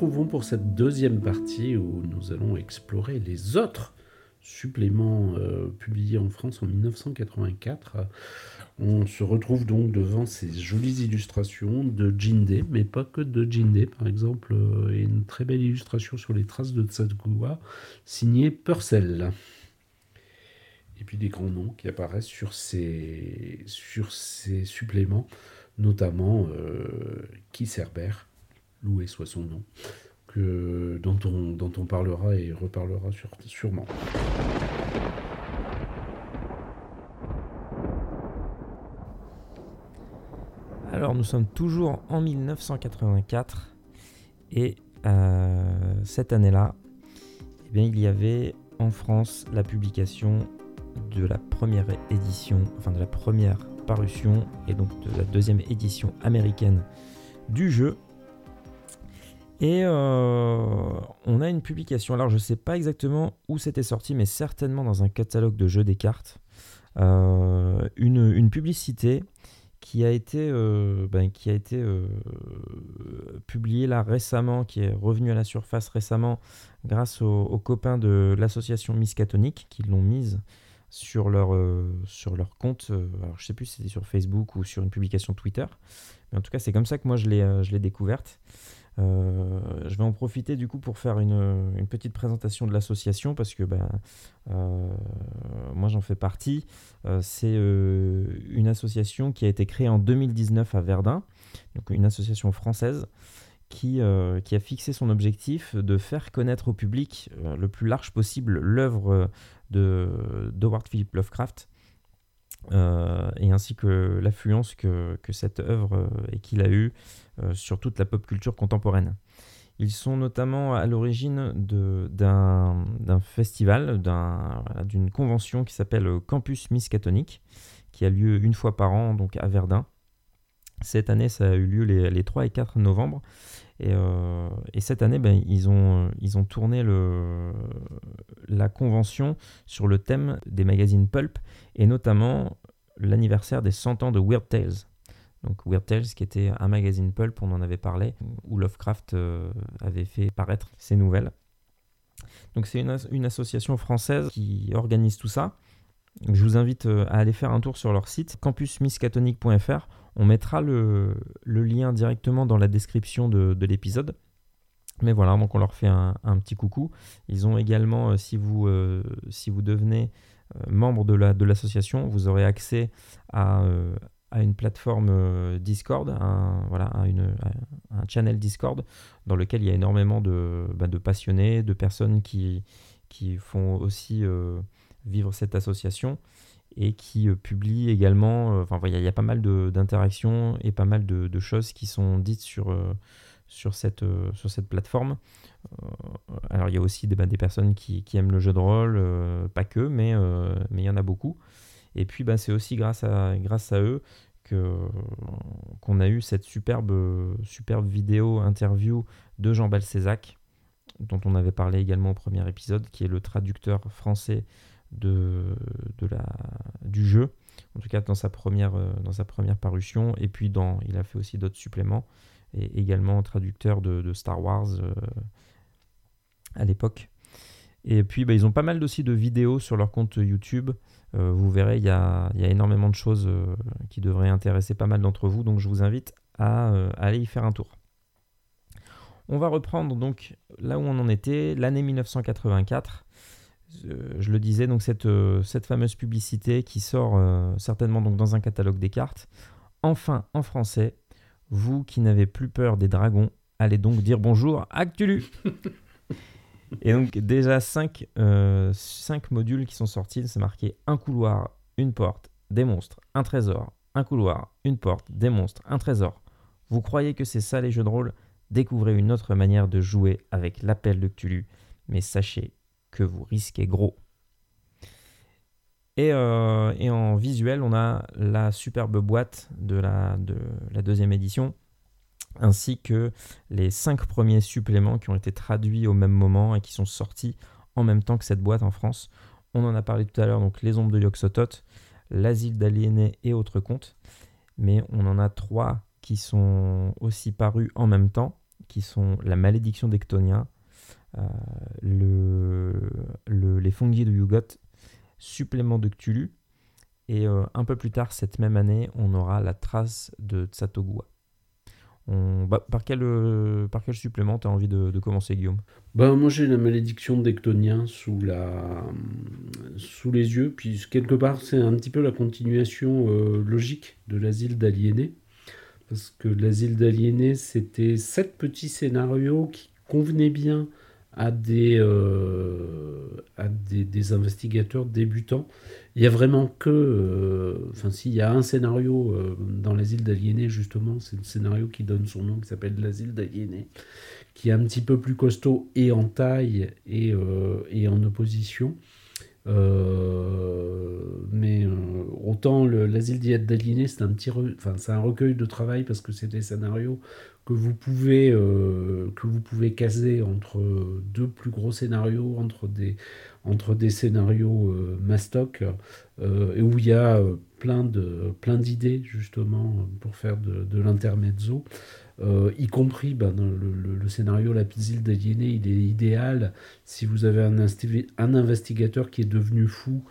retrouvons pour cette deuxième partie où nous allons explorer les autres suppléments euh, publiés en France en 1984. On se retrouve donc devant ces jolies illustrations de Jinde, mais pas que de Jinde. Par exemple, euh, une très belle illustration sur les traces de Tsadgua, signée Purcell. Et puis des grands noms qui apparaissent sur ces, sur ces suppléments, notamment euh, Herbert, loué soit son nom, que, dont, on, parlera et reparlera sûrement. Alors nous sommes toujours en 1984 et euh, cette année-là, eh il y avait en France la publication de la première édition, enfin de la première parution et donc de la deuxième édition américaine du jeu. Et euh, on a une publication, alors je ne sais pas exactement où c'était sorti, mais certainement dans un catalogue de jeux des cartes, euh, une, une, publicité qui a été, euh, ben, qui a été euh, là récemment, qui est revenu à la surface récemment grâce aux, copains de l'association Miskatonic qui l'ont mise sur leur, sur leur compte. alors je sais plus si c'était sur Facebook ou sur une publication Twitter, mais en tout cas c'est comme ça que moi je l'ai découverte. Euh, je vais en profiter du coup pour faire une, petite présentation de l'association parce que ben, euh, moi j'en fais partie. Euh, c'est une association qui a été créée en 2019 à Verdun, donc une association française qui, qui, a fixé son objectif de faire connaître au public le plus large possible l'œuvre de d'Howard Philip Lovecraft. Et ainsi que l'affluence que, cette œuvre et qu'il a eu euh, sur toute la pop culture contemporaine. Ils sont notamment à l'origine d'un festival, d'une convention qui s'appelle Campus Miskatonic, qui a lieu une fois par an donc à Verdun. Cette année, ça a eu lieu les, 3 et 4 novembre. Et, euh, cette année, ben, ils, ont, tourné la convention sur le thème des magazines Pulp, et notamment l'anniversaire des 100 ans de Weird Tales. Donc Weird Tales, qui était un magazine pulp, on en avait parlé, où Lovecraft euh, avait fait paraître ses nouvelles. Donc c'est une, association française qui organise tout ça. Je vous invite euh, à aller faire un tour sur leur site, campusmiskatonic.fr. On mettra le, lien directement dans la description de, l'épisode. Mais voilà, donc on leur fait un, petit coucou. Ils ont également, euh, si, vous, si vous devenez membre de l'association, vous aurez accès à, une plateforme euh, Discord, un, voilà, un channel Discord dans lequel il y a énormément de, bah, passionnés, de personnes qui, font aussi euh, vivre cette association et qui euh, publient également, enfin il y, a pas mal d'interactions et pas mal de, choses qui sont dites sur, sur, cette, sur cette plateforme. alors il y a aussi des, bah, des personnes qui, qui, aiment le jeu de rôle, pas que, mais mais il y en a beaucoup. Et puis, bah, c'est aussi grâce à, grâce à eux qu'on a eu cette superbe, superbe vidéo interview de Jean Balcézac, dont on avait parlé également au premier épisode, qui est le traducteur français de, de la, du jeu, en tout cas dans sa première, dans sa première parution. Et puis, dans, il a fait aussi d'autres suppléments, et également traducteur de, Star Wars euh, à l'époque. Et puis, bah, ils ont pas mal aussi de vidéos sur leur compte YouTube. Euh, vous verrez, il y a, énormément de choses euh, qui devraient intéresser pas mal d'entre vous. Donc, je vous invite à, euh, aller y faire un tour. On va reprendre donc là où on en était, l'année 1984. Je le disais, donc cette, cette fameuse publicité qui sort certainement donc dans un catalogue des cartes. Enfin, en français, vous qui n'avez plus peur des dragons, allez donc dire bonjour à Cthulhu. Et donc déjà 5 euh, modules qui sont sortis, c'est marqué un couloir, une porte, des monstres, un trésor, un couloir, une porte, des monstres, un trésor. Vous croyez que c'est ça les jeux de rôle? Découvrez une autre manière de jouer avec l'appel de Cthulhu, mais sachez que vous risquez gros. Et, euh, et, en visuel, on a la superbe boîte de la, de la deuxième édition ainsi que les cinq premiers suppléments qui ont été traduits au même moment et qui sont sortis en même temps que cette boîte en France. On en a parlé tout à l'heure, donc Les Ombres de Yoxotot, L'Asile d'aliénés et autres contes. Mais on en a trois qui sont aussi parus en même temps, qui sont La malédiction d'Ectonien, le, Les Fungi de Yugot, Supplément de Cthulhu, et un peu plus tard cette même année, on aura La trace de Tsatogua. Bah, par, quel, euh, par quel supplément tu as envie de, commencer, Guillaume? Bah, Moi, j'ai la malédiction d'Ectonien sous, la... sous les yeux. Puis, quelque part, c'est un petit peu la continuation euh, logique de l'asile d'aliénés. Parce que l'asile d'aliénés, c'était sept petits scénarios qui convenaient bien à des, euh, à des, des, investigateurs débutants. Il y a vraiment que, euh, enfin s'il y a un scénario euh, dans l'asile d'aliénés justement, c'est le scénario qui donne son nom, qui s'appelle l'asile d'aliénés, qui est un petit peu plus costaud et en taille et, et en opposition. Mais autant l'asile d'aliénés, c'est un petit, enfin c'est un recueil de travail parce que c'est des scénarios que vous pouvez euh, que vous pouvez caser entre deux plus gros scénarios, entre des entre des scénarios euh, mastoc euh, et où il y a plein de plein d'idées justement pour faire de l'intermezzo. Y compris ben, le, scénario La Pisile d'aliéné, il est idéal si vous avez un, un investigateur qui est devenu fou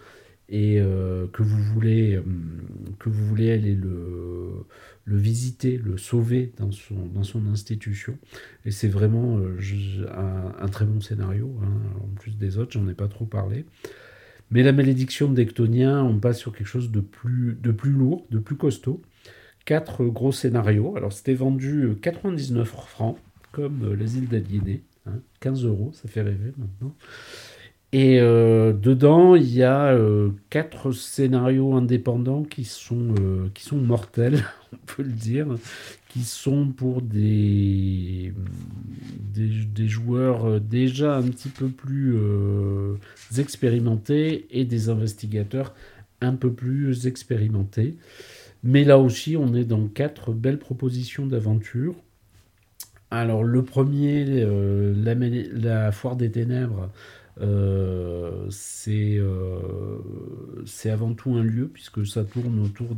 et que vous voulez que vous voulez aller le le visiter, le sauver dans son, dans son institution. Et c'est vraiment euh, un, très bon scénario. Hein. En plus des autres, j'en ai pas trop parlé. Mais la malédiction d'Ectonien, on passe sur quelque chose de plus, de plus lourd, de plus costaud. Quatre gros scénarios. Alors c'était vendu 99 euh, francs, comme euh, l'asile d'aliénés. 15 hein. euros, ça fait rêver maintenant. Et euh, dedans, il y a euh, quatre scénarios indépendants qui sont, mortels, on peut le dire, qui sont pour des, des, joueurs déjà un petit peu plus expérimentés et des investigateurs un peu plus expérimentés. Mais là aussi, on est dans quatre belles propositions d'aventure. Alors, le premier, la, la, Foire des Ténèbres, euh, euh, c'est avant tout un lieu, puisque ça tourne autour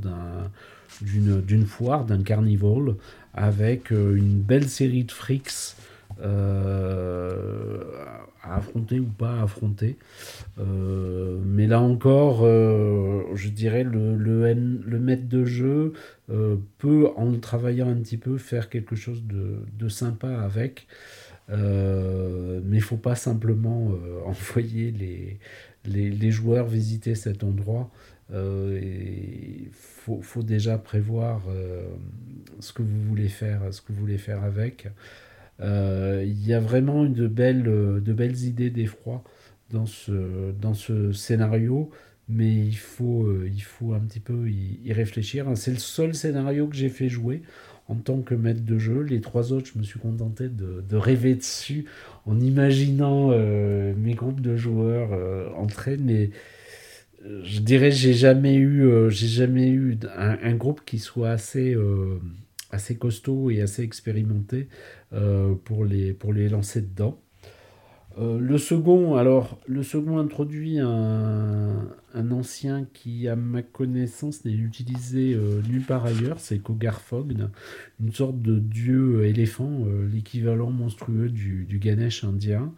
d'une foire, d'un carnival, avec euh, une belle série de frics à affronter ou pas à affronter. Mais là encore, je dirais, le, le, le, maître de jeu peut, en travaillant un petit peu, faire quelque chose de, de sympa avec. Euh, mais il faut pas simplement euh, envoyer les, les, joueurs visiter cet endroit. Euh, il faut, faut, déjà prévoir ce que vous voulez faire, ce que vous voulez faire avec. Il y a vraiment de belles, de belles idées d'effroi dans ce, dans ce scénario, mais il faut, il faut un petit peu y, réfléchir. C'est le seul scénario que j'ai fait jouer en tant que maître de jeu. Les trois autres, je me suis contenté de, rêver dessus en imaginant euh, mes groupes de joueurs euh, entrer, mais euh, je dirais j'ai jamais eu j'ai jamais eu un, groupe qui soit assez assez costaud et assez expérimenté pour les pour les lancer dedans. Euh, le second, introduit un, ancien qui, à ma connaissance, n'est utilisé euh, nulle part ailleurs, c'est Kogarfogn, une sorte de dieu éléphant, euh, l'équivalent monstrueux du, Ganesh indien,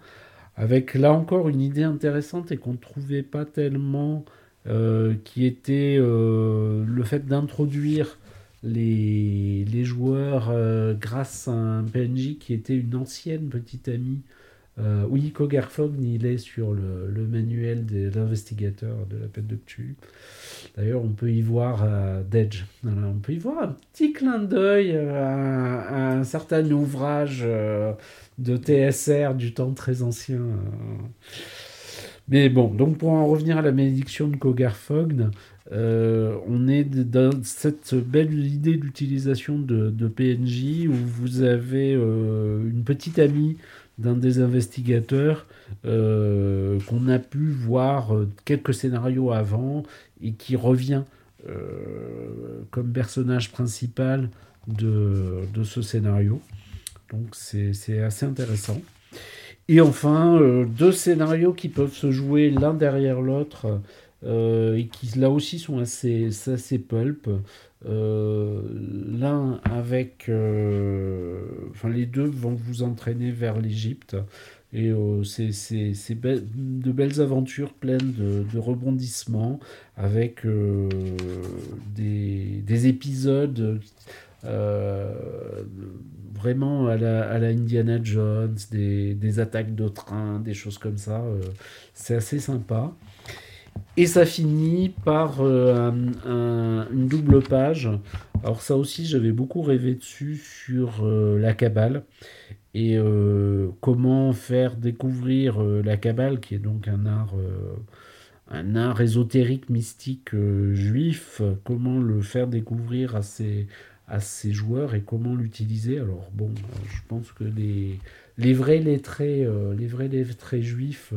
avec là encore une idée intéressante et qu'on ne trouvait pas tellement, qui était le fait d'introduire les, les, joueurs grâce à un PNJ qui était une ancienne petite amie euh, oui, Kogarfogn, il est sur le, manuel de l'investigateur de la peine de Cthulhu. D'ailleurs, on peut y voir euh, Dedge. on peut y voir un petit clin d'œil à, un certain ouvrage euh, de TSR du temps très ancien. Mais bon, donc pour en revenir à la malédiction de Kogarfogn, on est dans cette belle idée d'utilisation de, PNJ où vous avez une petite amie d'un des investigateurs euh, qu'on a pu voir euh, quelques scénarios avant et qui revient euh, comme personnage principal de, de ce scénario. Donc c'est assez intéressant. Et enfin, deux scénarios qui peuvent se jouer l'un derrière l'autre et qui là aussi sont assez, assez. L'un avec... Enfin, les deux vont vous entraîner vers l'Égypte. Et c'est de belles aventures pleines de, rebondissements avec des, des, épisodes vraiment à la, à la, Indiana Jones, des, des attaques de train, des choses comme ça. Euh, c'est assez sympa. Et ça finit par euh, une double page. Alors ça aussi, j'avais beaucoup rêvé dessus sur euh, la Kabbale et comment faire découvrir la Kabbale, qui est donc un art, un art ésotérique mystique juif. Comment le faire découvrir à ses, à ses joueurs et comment l'utiliser? Alors bon, euh, je pense que les, les vrais lettrés, euh, les vrais lettrés juifs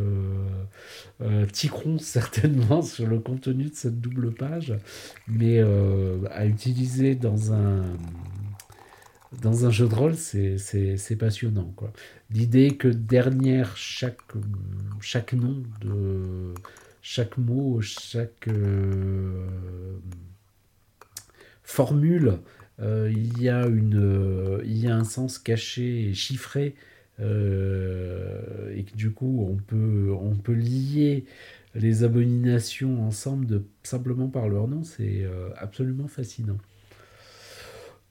euh, tiqueront certainement sur le contenu de cette double page, mais à utiliser dans un dans un jeu de rôle, c'est passionnant. L'idée que derrière chaque, chaque nom, de, chaque mot, chaque formule euh, il, y a une, euh, il y a un sens caché et chiffré euh, et que du coup on peut, on peut lier les abominations ensemble de, simplement par leur nom, c'est absolument fascinant.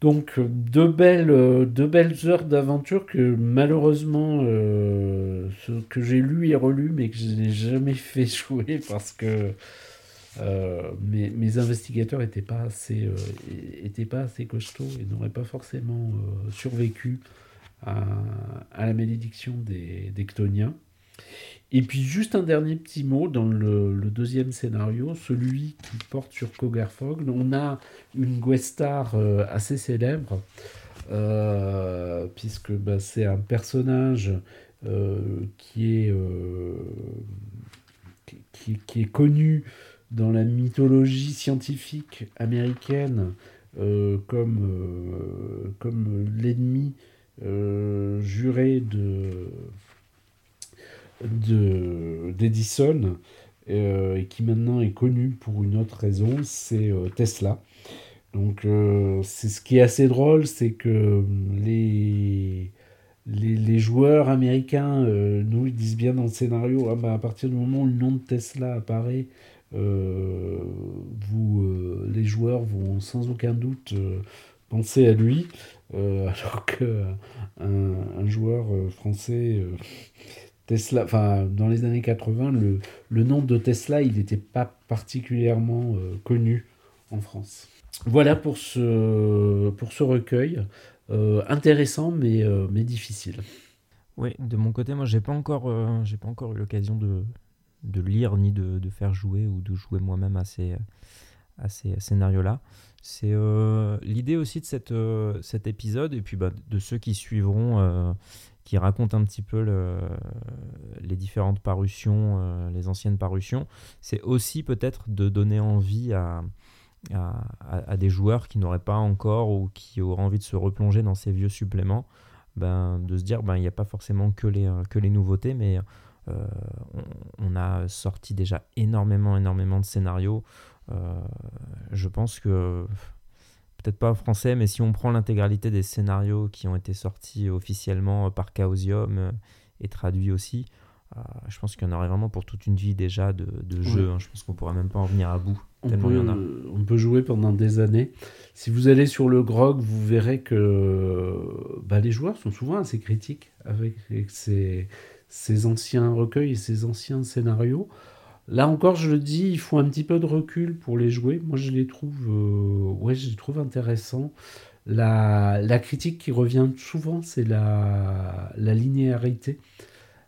Donc deux belles, deux belles heures d'aventure que malheureusement ce que j'ai lu et relu mais que je n'ai jamais fait jouer parce que euh, mais mes investigateurs n'étaient pas, assez, euh, pas assez costauds et n'auraient pas forcément euh, survécu à, la malédiction des, des Et puis juste un dernier petit mot dans le, deuxième scénario, celui qui porte sur Kogarfog. On a une Guestar assez célèbre, puisque bah, c'est un personnage qui, est, qui, est connu dans la mythologie scientifique américaine euh, comme, euh, comme l'ennemi euh, juré de d'Edison et qui maintenant est connu pour une autre raison, c'est Tesla. Donc c'est ce qui est assez drôle, c'est que les, les, joueurs américains nous disent bien dans le scénario, ah bah, à partir du moment où le nom de Tesla apparaît euh, vous, euh, les joueurs vont sans aucun doute euh, penser à lui, alors qu'un un joueur français Tesla, enfin, dans les années 80, le, le nom de Tesla, il n'était pas particulièrement connu en France. Voilà pour ce, pour ce recueil. intéressant, mais, mais difficile. Oui, de mon côté, moi, j'ai pas encore, j'ai pas encore eu l'occasion de, de lire ni de, de, faire jouer ou de jouer moi-même à ces, à ces scénarios-là. C'est euh, l'idée aussi de cette, euh, cet épisode et puis bah, de ceux qui suivront, euh, qui racontent un petit peu le, les différentes parutions, les anciennes parutions. C'est aussi peut-être de donner envie à, à, des joueurs qui n'auraient pas encore ou qui auraient envie de se replonger dans ces vieux suppléments, ben, de se dire ben, il n'y a pas forcément que les, que les nouveautés, mais euh, on, a sorti déjà énormément, énormément de scénarios. Euh, je pense que peut-être pas français, mais si on prend l'intégralité des scénarios qui ont été sortis officiellement par Chaosium et traduits aussi, euh, je pense qu'il y en aurait vraiment pour toute une vie déjà de, jeux. Hein. Je pense qu'on pourrait même pas en venir à bout. On peut, on peut, jouer pendant des années. Si vous allez sur le grog, vous verrez que bah, les joueurs sont souvent assez critiques avec ces, ces anciens recueils et ces anciens scénarios. Là encore, je le dis, il faut un petit peu de recul pour les jouer. Moi, je les trouve, euh, ouais, je les trouve intéressants. La, critique qui revient souvent, c'est la, linéarité.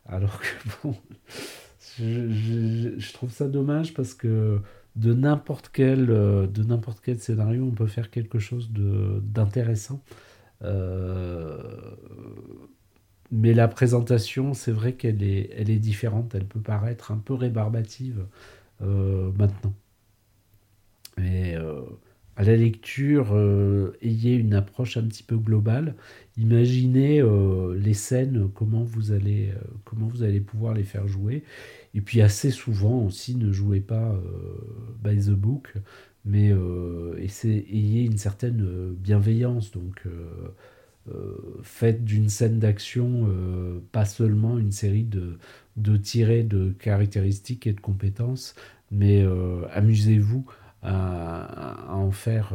Alors que bon, je, trouve ça dommage parce que de n'importe quel, euh, de quel scénario, on peut faire quelque chose d'intéressant. Euh, mais la présentation, c'est vrai qu'elle est, elle est différente. Elle peut paraître un peu rébarbative euh, maintenant. Mais euh, à la lecture, euh, ayez une approche un petit peu globale. Imaginez les scènes, comment vous, allez, comment vous allez pouvoir les faire jouer. Et puis assez souvent aussi, ne jouez pas by the book, mais ayez une certaine bienveillance. Donc, faites d'une scène d'action pas seulement une série de, de de caractéristiques et de compétences, mais amusez-vous à, en faire,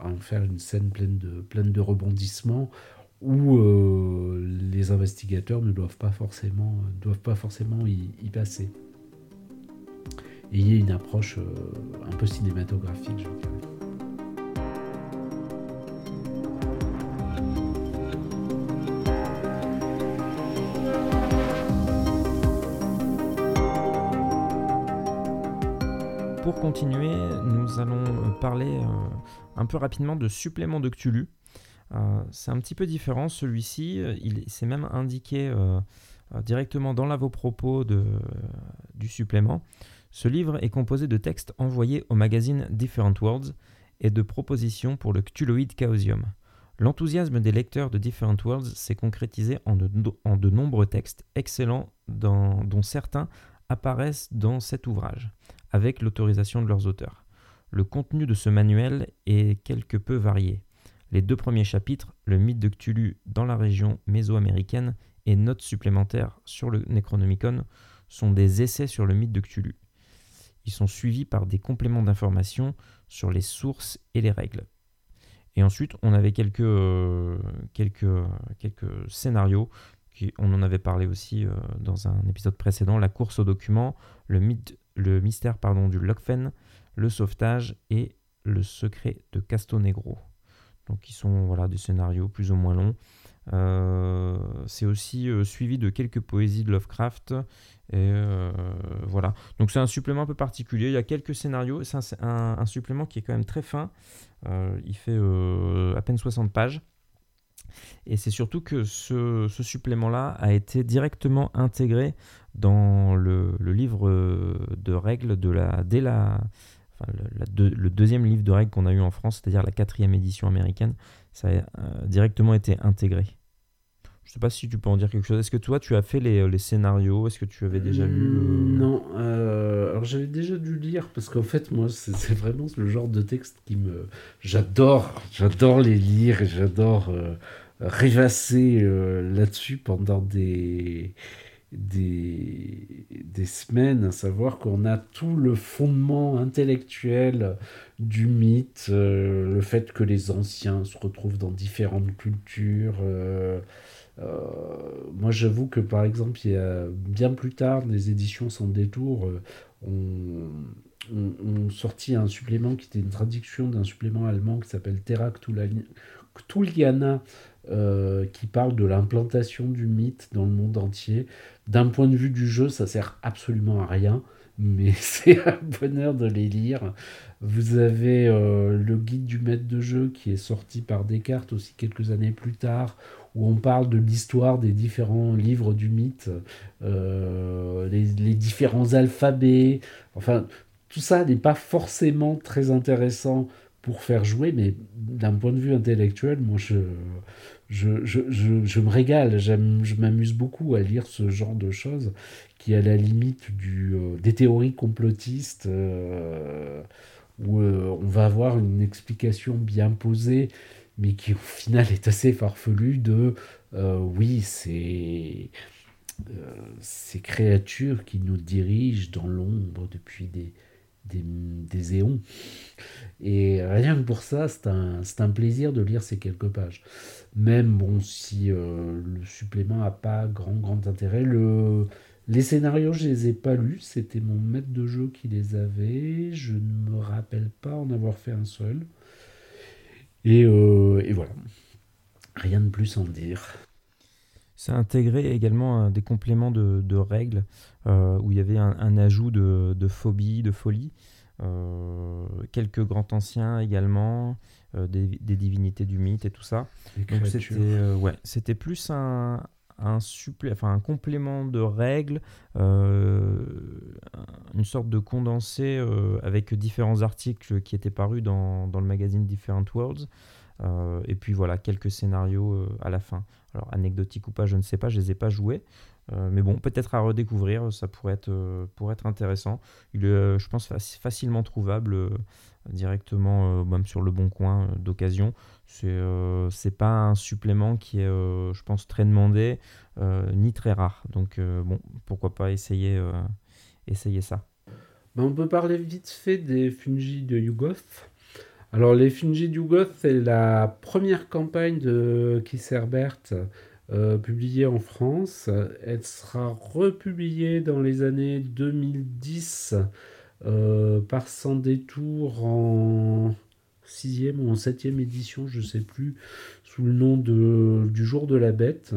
à en faire une scène pleine de, pleine de rebondissements où euh, les investigateurs ne doivent pas forcément, doivent pas forcément y, passer. Ayez une approche euh, un peu cinématographique, je dirais. Continuer, nous allons parler euh, un peu rapidement de supplément de Cthulhu. Euh, c'est un petit peu différent. Celui-ci, euh, il s'est même indiqué directement dans l'avant-propos du supplément. Ce livre est composé de textes envoyés au magazine Different Worlds et de propositions pour le Cthulhuid Chaosium. L'enthousiasme des lecteurs de Different Worlds s'est concrétisé en de, nombreux textes excellents dont certains apparaissent dans cet ouvrage, avec l'autorisation de leurs auteurs. Le contenu de ce manuel est quelque peu varié. Les deux premiers chapitres, le mythe de Cthulhu dans la région mésoaméricaine et notes supplémentaires sur le Necronomicon, sont des essais sur le mythe de Cthulhu. Ils sont suivis par des compléments d'informations sur les sources et les règles. Et ensuite, on avait quelques, euh, scénarios. Qui, on en avait parlé aussi euh, dans un épisode précédent. La course aux documents, le, mystère pardon, du Lockfen, le sauvetage et le secret de Castonegro. Donc ils sont voilà, des scénarios plus ou moins longs. Euh, c'est aussi euh, suivi de quelques poésies de Lovecraft. Voilà. Donc c'est un supplément un peu particulier. Il y a quelques scénarios. C'est un, supplément qui est quand même très fin. il fait à peine 60 pages. Et c'est surtout que ce, supplément-là a été directement intégré dans le, le, livre de règles de la, dès la, le, deuxième livre de règles qu'on a eu en France, c'est-à-dire la quatrième édition américaine, ça a euh, directement été intégré. Je ne sais pas si tu peux en dire quelque chose. Est-ce que toi, tu as fait les, les scénarios? Est-ce que tu avais déjà lu mmh, Non. Euh, alors, j'avais déjà dû lire parce qu'en fait, moi, c'est vraiment le genre de texte qui me. J'adore. J'adore les lire et j'adore euh, rêvasser là-dessus pendant des des, des semaines, à savoir qu'on a tout le fondement intellectuel du mythe, euh, le fait que les anciens se retrouvent dans différentes cultures. Euh, euh, moi, j'avoue que par exemple, il y a bien plus tard, des éditions sans détour ont, sorti un supplément qui était une traduction d'un supplément allemand qui s'appelle Terra Cthulhiana euh, qui parle de l'implantation du mythe dans le monde entier. D'un point de vue du jeu, ça sert absolument à rien, mais c'est un bonheur de les lire. Vous avez euh, le guide du maître de jeu qui est sorti par Descartes aussi quelques années plus tard, où on parle de l'histoire des différents livres du mythe, euh, les, les, différents alphabets. Enfin, tout ça n'est pas forcément très intéressant pour faire jouer, mais d'un point de vue intellectuel, moi je, je, je, je, me régale, je m'amuse beaucoup à lire ce genre de choses qui à la limite du, euh, des théories complotistes euh, où euh, on va avoir une explication bien posée mais qui au final est assez farfelue de oui c'est ces créatures qui nous dirigent dans l'ombre depuis des, des, éons. Et rien que pour ça, c'est un, plaisir de lire ces quelques pages. Même bon, si euh, le supplément n'a pas grand, grand intérêt, le, les scénarios, je les ai pas lus. C'était mon maître de jeu qui les avait. Je ne me rappelle pas en avoir fait un seul. Et, euh, et voilà. Rien de plus à en dire. Ça a intégré également euh, des compléments de, de règles euh, où il y avait un, un ajout de, de, phobie, de folie. Euh, quelques grands anciens également, des, des, divinités du mythe et tout ça. Donc c'était ouais, c'était plus un, un, supplé, enfin, un complément de règles, une sorte de condensé avec différents articles qui étaient parus dans, dans le magazine Different Worlds. et puis voilà, quelques scénarios à la fin. Alors, anecdotique ou pas, je ne sais pas, je ne les ai pas joués. mais bon, peut-être à redécouvrir, ça pourrait être, être intéressant. Il est, je pense, facilement trouvable directement, même sur le bon coin d'occasion. C'est c'est pas un supplément qui est, je pense, très demandé ni très rare. Donc, bon, pourquoi pas essayer, essayer ça. Ben, on peut parler vite fait des fungi de Yugoth. Alors, les fungi de Yugoth, c'est la première campagne de Kisserbert euh, publiée en France. Elle sera republiée dans les années 2010 euh, par Sans Détour en sixième ou en septième édition, je ne sais plus, sous le nom de, du Jour de la Bête.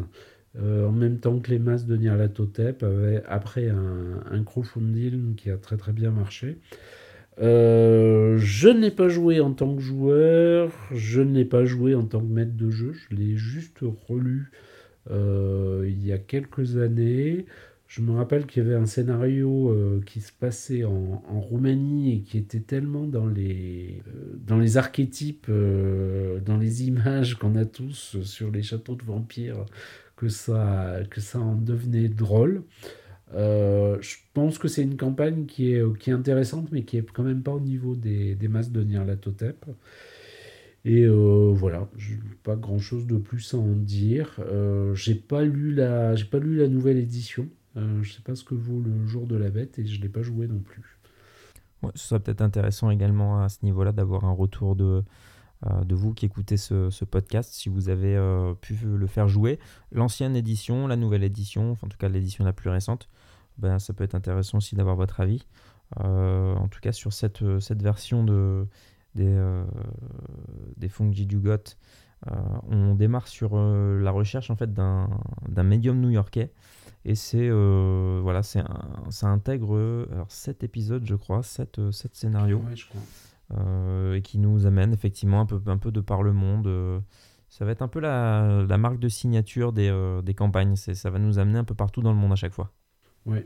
Euh, en même temps que les masses de Nyarlathotep, après un, un, qui a très très bien marché. Euh, je n'ai pas joué en tant que joueur, je n'ai pas joué en tant que maître de jeu, je l'ai juste relu euh, il y a quelques années. Je me rappelle qu'il y avait un scénario qui se passait en, en, Roumanie et qui était tellement dans les, dans les archétypes, dans les images qu'on a tous sur les châteaux de vampires, que ça, que ça en devenait drôle. Euh, je pense que c'est une campagne qui est, qui est intéressante, mais qui est quand même pas au niveau des, des masses de Nyarlathotep. Et euh, voilà, pas grand chose de plus à en dire. Euh, j'ai pas lu la, j'ai pas lu la nouvelle édition. Euh, je sais pas ce que vaut le jour de la bête et je l'ai pas joué non plus. ce serait peut-être intéressant également à ce niveau-là d'avoir un retour de, euh, de vous qui écoutez ce, podcast, si vous avez euh, pu le faire jouer. L'ancienne édition, la nouvelle édition, enfin, en tout cas l'édition la plus récente, ben, ça peut être intéressant aussi d'avoir votre avis. Euh, en tout cas sur cette, cette version de, des, des Fungi du Goth, on démarre sur la recherche en fait d'un médium new-yorkais et c'est voilà c'est ça intègre alors 7 épisodes je crois 7, 7 scénarios je crois. Euh, et qui nous amène effectivement un peu, un peu de par le monde. Euh, ça va être un peu la, marque de signature des, euh, des campagnes. Ça va nous amener un peu partout dans le monde à chaque fois. Oui.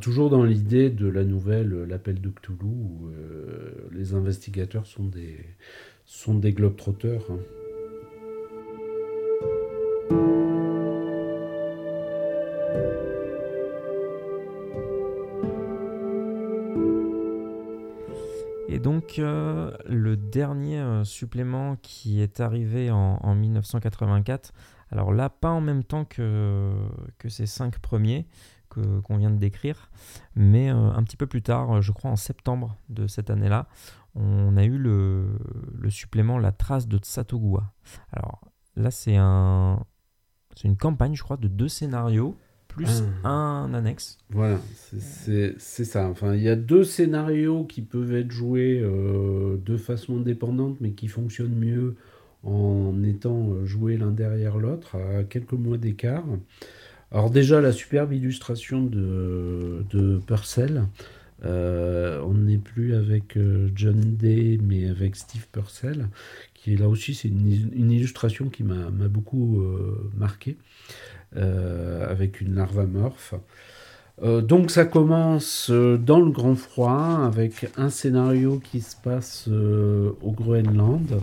toujours dans l'idée de la nouvelle L'appel de Cthulhu, où les investigateurs sont des, sont des globetrotters. Hein. Le dernier euh, supplément qui est arrivé en, 1984, alors là, pas en même temps que, ces cinq premiers qu'on vient de décrire, mais euh, un petit peu plus tard, je crois en septembre de cette année-là, on a eu le, le, supplément La Trace de Tsatogua. Alors là, c'est un, une campagne, je crois, de deux scénarios plus ah. un annexe. Voilà, c'est ça. Enfin, il y a deux scénarios qui peuvent être joués euh, de façon indépendante, mais qui fonctionnent mieux en étant euh, joués l'un derrière l'autre, à quelques mois d'écart. Alors déjà, la superbe illustration de, de Purcell. Euh, on n'est plus avec John Day, mais avec Steve Purcell, qui est là aussi, c'est une, une, illustration qui m'a beaucoup marqué. Euh, avec une larve amorphe. Euh, donc ça commence euh, dans le grand froid avec un scénario qui se passe au Groenland.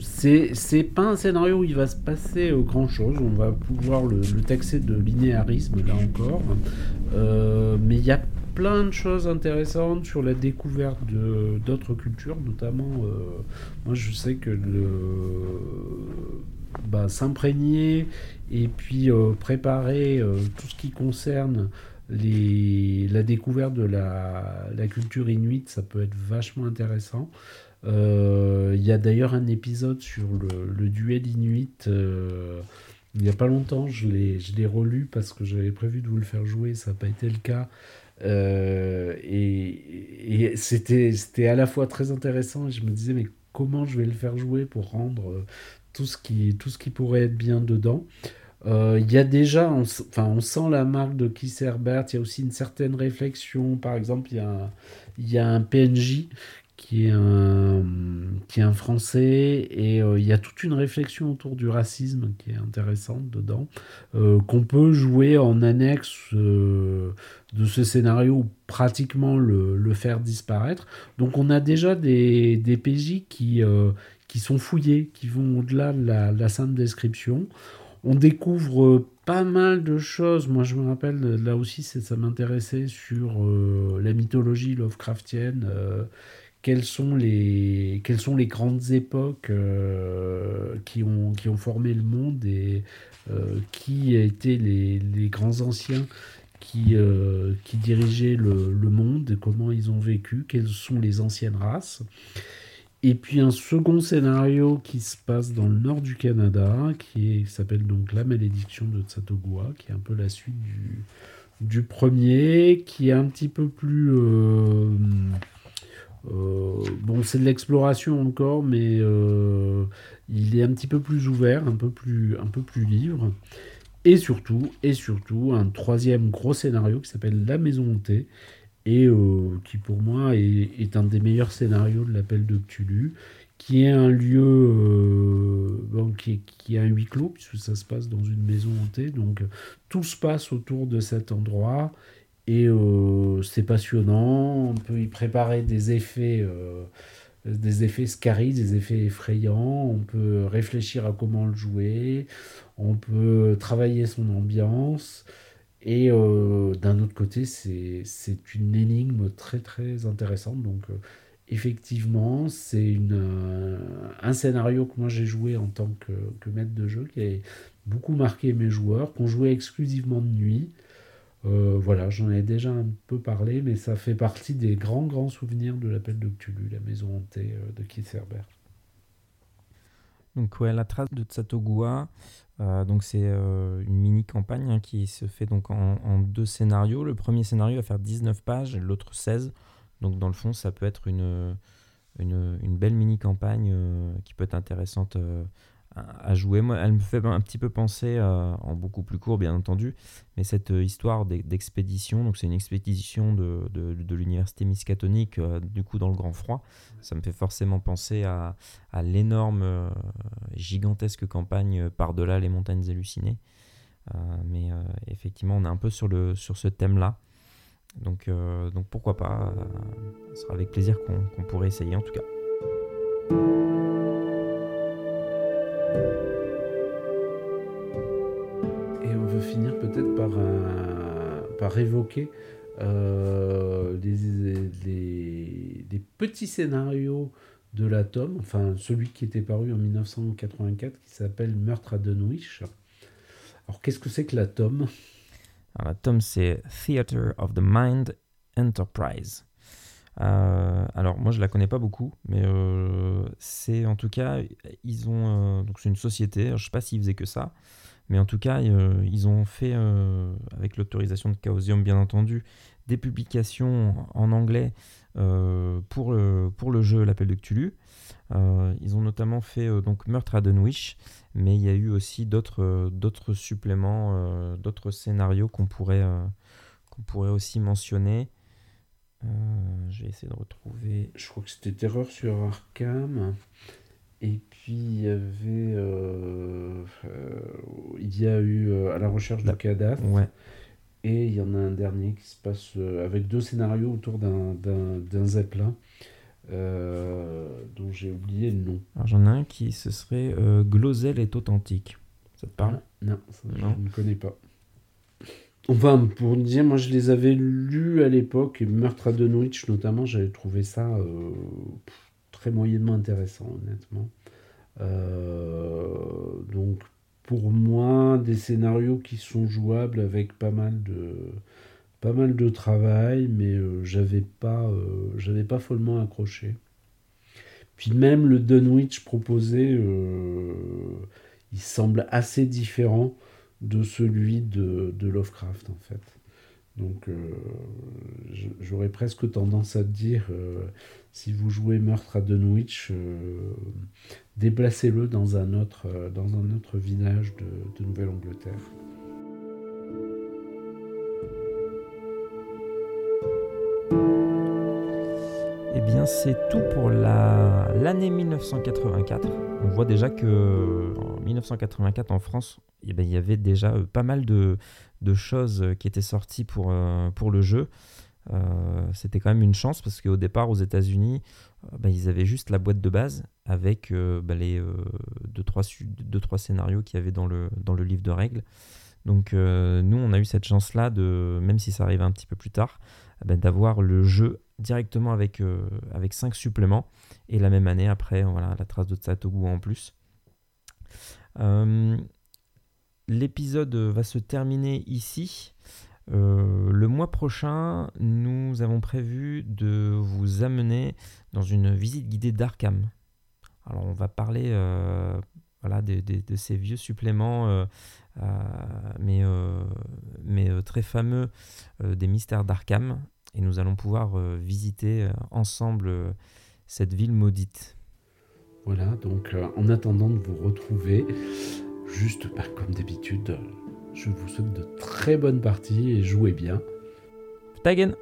c'est pas un scénario où il va se passer grand chose, on va pouvoir le, taxer de linéarisme là encore, mais il y a plein de choses intéressantes sur la découverte d'autres cultures, notamment moi je sais que le bah, s'imprégner et puis euh, préparer euh, tout ce qui concerne la découverte de la, culture inuite, ça peut être vachement intéressant. Euh, il y a d'ailleurs un épisode sur le, le duel inuit. il n'y a pas longtemps, je l'ai relu parce que j'avais prévu de vous le faire jouer, ça n'a pas été le cas. et, et c'était à la fois très intéressant et je me disais mais comment je vais le faire jouer pour rendre tout ce qui, tout ce qui pourrait être bien dedans. Euh, il y a déjà, on, enfin, on sent la marque de Keith Herbert, il y a aussi une certaine réflexion. Par exemple, il y a, y a un PNJ qui est un, qui est un Français et euh, il y a toute une réflexion autour du racisme qui est intéressante dedans, euh, qu'on peut jouer en annexe de ce scénario pratiquement le, le, faire disparaître. Donc on a déjà des, des PJ qui, qui sont fouillés, qui vont au-delà de la, simple description. on découvre pas mal de choses. Moi, je me rappelle, là aussi, ça m'intéressait sur la mythologie Lovecraftienne. quelles, sont les, quelles sont les grandes époques qui, ont, qui ont formé le monde et qui a été les, les grands anciens qui, euh, qui dirigeaient le, le, monde, comment ils ont vécu, quelles sont les anciennes races. Et puis un second scénario qui se passe dans le nord du Canada, qui s'appelle donc La malédiction de Tsatogua, qui est un peu la suite du, premier, qui est un petit peu plus... Euh, euh, bon, c'est de l'exploration encore, mais il est un petit peu plus ouvert, un peu plus, un peu plus libre. Et surtout, et surtout, un troisième gros scénario qui s'appelle La Maison Hantée, et euh, qui pour moi est, un des meilleurs scénarios de l'appel de Cthulhu, qui est un lieu euh, qui, qui, a un huis clos, puisque ça se passe dans une maison hantée. Donc tout se passe autour de cet endroit, et euh, c'est passionnant. On peut y préparer des effets des effets des effets effrayants, on peut réfléchir à comment le jouer, on peut travailler son ambiance, et euh, d'un autre côté, c'est une énigme très très intéressante. Donc euh, effectivement, c'est euh, un scénario que moi j'ai joué en tant que, maître de jeu, qui a beaucoup marqué mes joueurs, qu'on jouait exclusivement de nuit. Voilà, j'en ai déjà un peu parlé, mais ça fait partie des grands, grands souvenirs de l'appel de Cthulhu, la maison hantée de Keith Herbert. Donc ouais, la trace de Tsatogua, euh, c'est une mini campagne hein, qui se fait donc en, deux scénarios. Le premier scénario va faire 19 pages, l'autre 16. Donc dans le fond, ça peut être une, belle mini campagne qui peut être intéressante à jouer. Moi, elle me fait un petit peu penser, euh, en beaucoup plus court bien entendu, mais cette euh, histoire d'expédition, donc c'est une expédition de, de, l'université miskatonique, euh, du coup dans le grand froid, ça me fait forcément penser à, à l'énorme, gigantesque campagne par-delà les montagnes hallucinées. mais effectivement, on est un peu sur, le, sur ce thème-là. Donc, donc pourquoi pas, ce sera avec plaisir qu'on pourrait essayer en tout cas. Finir peut-être par, par évoquer euh, des, petits scénarios de l'atome, enfin celui qui était paru en 1984 qui s'appelle Meurtre à Dunwich. Alors qu'est-ce que c'est que l'atome L'atome c'est Theater of the Mind Enterprise. Euh, alors moi je la connais pas beaucoup, mais euh, c'est en tout cas ils ont euh, donc c'est une société. Je sais pas s'ils faisaient que ça, mais en tout cas ils ont fait avec l'autorisation de Chaosium bien entendu des publications en anglais pour le pour le jeu l'appel de Cthulhu. ils ont notamment fait donc Meurtre à Dunwich, mais il y a eu aussi d'autres d'autres suppléments, d'autres scénarios qu'on pourrait qu'on pourrait aussi mentionner. Euh, je vais essayer de retrouver. Je crois que c'était Terreur sur Arkham. Et puis il y avait. Euh, euh, il y a eu À la recherche de cadavre. Ouais. Et il y en a un dernier qui se passe avec deux scénarios autour d'un zeppelin. dont j'ai oublié le nom. Alors j'en ai un qui ce serait Glosel est authentique. Ça te parle? Non, je ne connais pas. Enfin, pour dire, moi je les avais lus à l'époque, et Meurtre à Dunwich notamment, j'avais trouvé ça euh, moyennement intéressant, honnêtement. Euh, donc, pour moi, des scénarios qui sont jouables avec pas mal de, pas mal de travail, mais euh, j'avais pas, j'avais pas follement accroché. Puis même le Dunwich proposé, il semble assez différent de celui de, Lovecraft en fait. Donc euh, j'aurais presque tendance à dire, euh, si vous jouez Meurtre à Dunwich, euh, déplacez-le dans un autre village de Nouvelle-Angleterre. Eh bien, c'est tout pour l'année 1984. On voit déjà que en 1984 en France, eh ben, il y avait déjà euh, pas mal de, choses qui étaient sorties pour, euh, pour le jeu. c'était quand même une chance parce qu'au départ, aux États-Unis, bah, ils avaient juste la boîte de base avec bah, les 2-3 scénarios qu'il y avait dans le, dans le livre de règles. Donc nous, on a eu cette chance-là, de, même si ça arrive un petit peu plus tard, bah, d'avoir le jeu directement avec, avec 5 suppléments. Et la même année, après, voilà, la trace de Satogu en plus. L'épisode va se terminer ici. Euh, le mois prochain, nous avons prévu de vous amener dans une visite guidée d'Arkham. Alors, on va parler euh, voilà, de, ces vieux suppléments, euh, mais très fameux des mystères d'Arkham. Et nous allons pouvoir visiter ensemble cette ville maudite. Voilà, donc en attendant de vous retrouver, juste pas comme d'habitude, je vous souhaite de très bonnes parties et jouez bien. Tagen